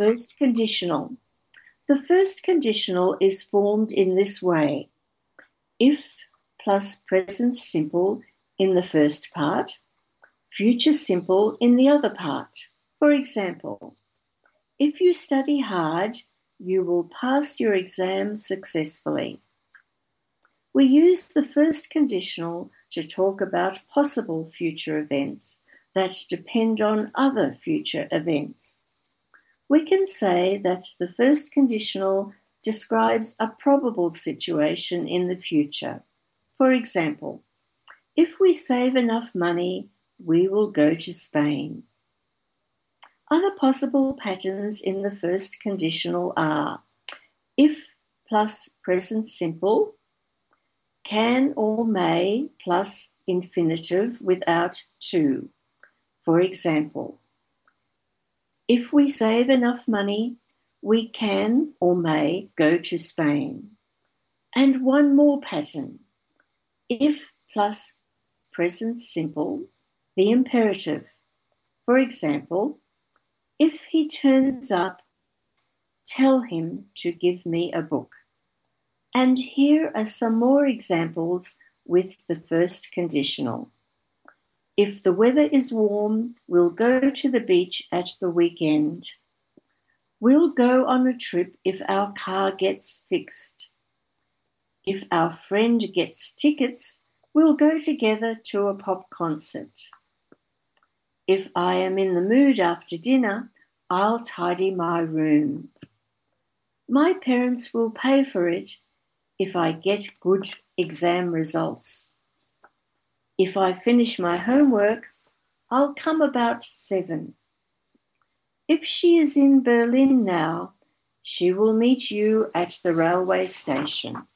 first conditional. The first conditional is formed in this way if plus present simple in the first part, future simple in the other part. For example, if you study hard, you will pass your exam successfully. We use the first conditional to talk about possible future events that depend on other future events. We can say that the first conditional describes a probable situation in the future. For example, if we save enough money, we will go to Spain. Other possible patterns in the first conditional are if plus present simple, can or may plus infinitive without to. For example, if we save enough money, we can or may go to Spain. And one more pattern. If plus present simple, the imperative. For example, if he turns up, tell him to give me a book. And here are some more examples with the first conditional. If the weather is warm, we'll go to the beach at the weekend. We'll go on a trip if our car gets fixed. If our friend gets tickets, we'll go together to a pop concert. If I am in the mood after dinner, I'll tidy my room. My parents will pay for it if I get good exam results. If I finish my homework, I'll come about seven. If she is in Berlin now, she will meet you at the railway station.